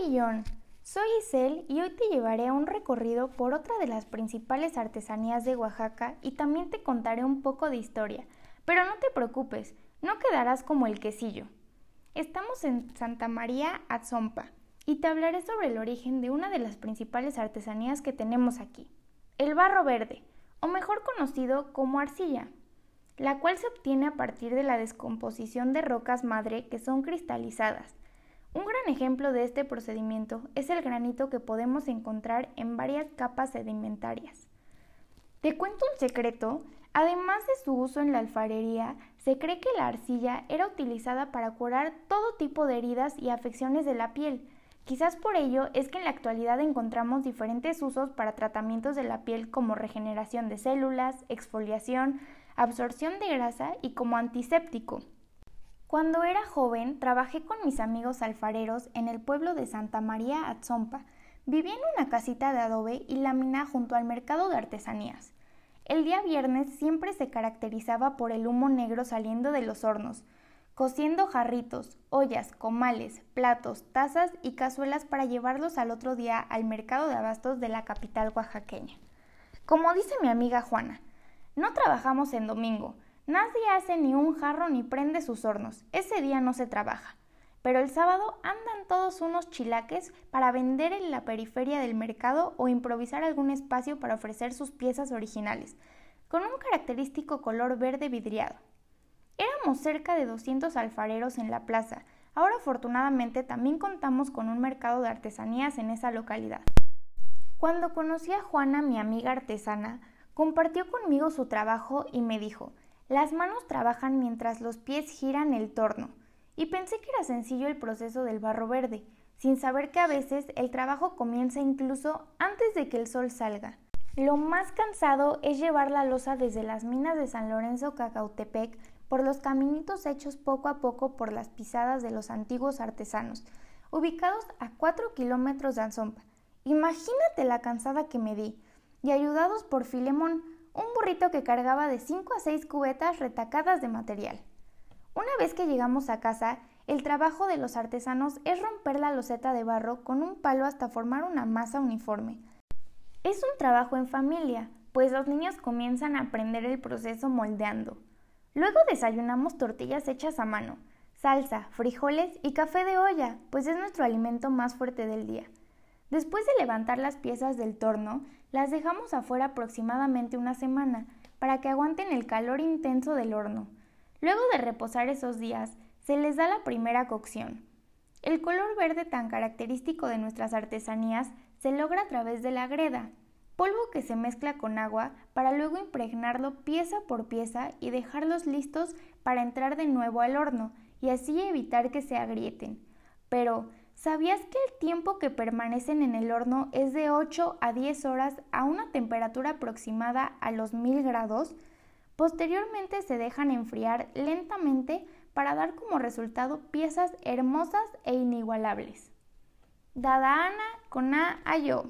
John, soy Isel y hoy te llevaré a un recorrido por otra de las principales artesanías de Oaxaca y también te contaré un poco de historia. Pero no te preocupes, no quedarás como el quesillo. Estamos en Santa María Atzompa y te hablaré sobre el origen de una de las principales artesanías que tenemos aquí, el barro verde, o mejor conocido como arcilla, la cual se obtiene a partir de la descomposición de rocas madre que son cristalizadas un gran ejemplo de este procedimiento es el granito que podemos encontrar en varias capas sedimentarias. Te cuento un secreto, además de su uso en la alfarería, se cree que la arcilla era utilizada para curar todo tipo de heridas y afecciones de la piel. Quizás por ello es que en la actualidad encontramos diferentes usos para tratamientos de la piel como regeneración de células, exfoliación, absorción de grasa y como antiséptico. Cuando era joven, trabajé con mis amigos alfareros en el pueblo de Santa María Atzompa. Vivía en una casita de adobe y lámina junto al mercado de artesanías. El día viernes siempre se caracterizaba por el humo negro saliendo de los hornos, cociendo jarritos, ollas, comales, platos, tazas y cazuelas para llevarlos al otro día al mercado de abastos de la capital oaxaqueña. Como dice mi amiga Juana, no trabajamos en domingo, Nadie hace ni un jarro ni prende sus hornos. Ese día no se trabaja. Pero el sábado andan todos unos chilaques para vender en la periferia del mercado o improvisar algún espacio para ofrecer sus piezas originales, con un característico color verde vidriado. Éramos cerca de 200 alfareros en la plaza. Ahora afortunadamente también contamos con un mercado de artesanías en esa localidad. Cuando conocí a Juana, mi amiga artesana, compartió conmigo su trabajo y me dijo, las manos trabajan mientras los pies giran el torno, y pensé que era sencillo el proceso del barro verde, sin saber que a veces el trabajo comienza incluso antes de que el sol salga. Lo más cansado es llevar la losa desde las minas de San Lorenzo Cacautepec por los caminitos hechos poco a poco por las pisadas de los antiguos artesanos, ubicados a 4 kilómetros de Anzompa. Imagínate la cansada que me di, y ayudados por Filemón, un burrito que cargaba de 5 a 6 cubetas retacadas de material. Una vez que llegamos a casa, el trabajo de los artesanos es romper la loseta de barro con un palo hasta formar una masa uniforme. Es un trabajo en familia, pues los niños comienzan a aprender el proceso moldeando. Luego desayunamos tortillas hechas a mano, salsa, frijoles y café de olla, pues es nuestro alimento más fuerte del día. Después de levantar las piezas del torno, las dejamos afuera aproximadamente una semana para que aguanten el calor intenso del horno. Luego de reposar esos días, se les da la primera cocción. El color verde tan característico de nuestras artesanías se logra a través de la greda, polvo que se mezcla con agua para luego impregnarlo pieza por pieza y dejarlos listos para entrar de nuevo al horno y así evitar que se agrieten. Pero, ¿Sabías que el tiempo que permanecen en el horno es de 8 a 10 horas a una temperatura aproximada a los 1000 grados? Posteriormente se dejan enfriar lentamente para dar como resultado piezas hermosas e inigualables. Dada Ana con A a yo.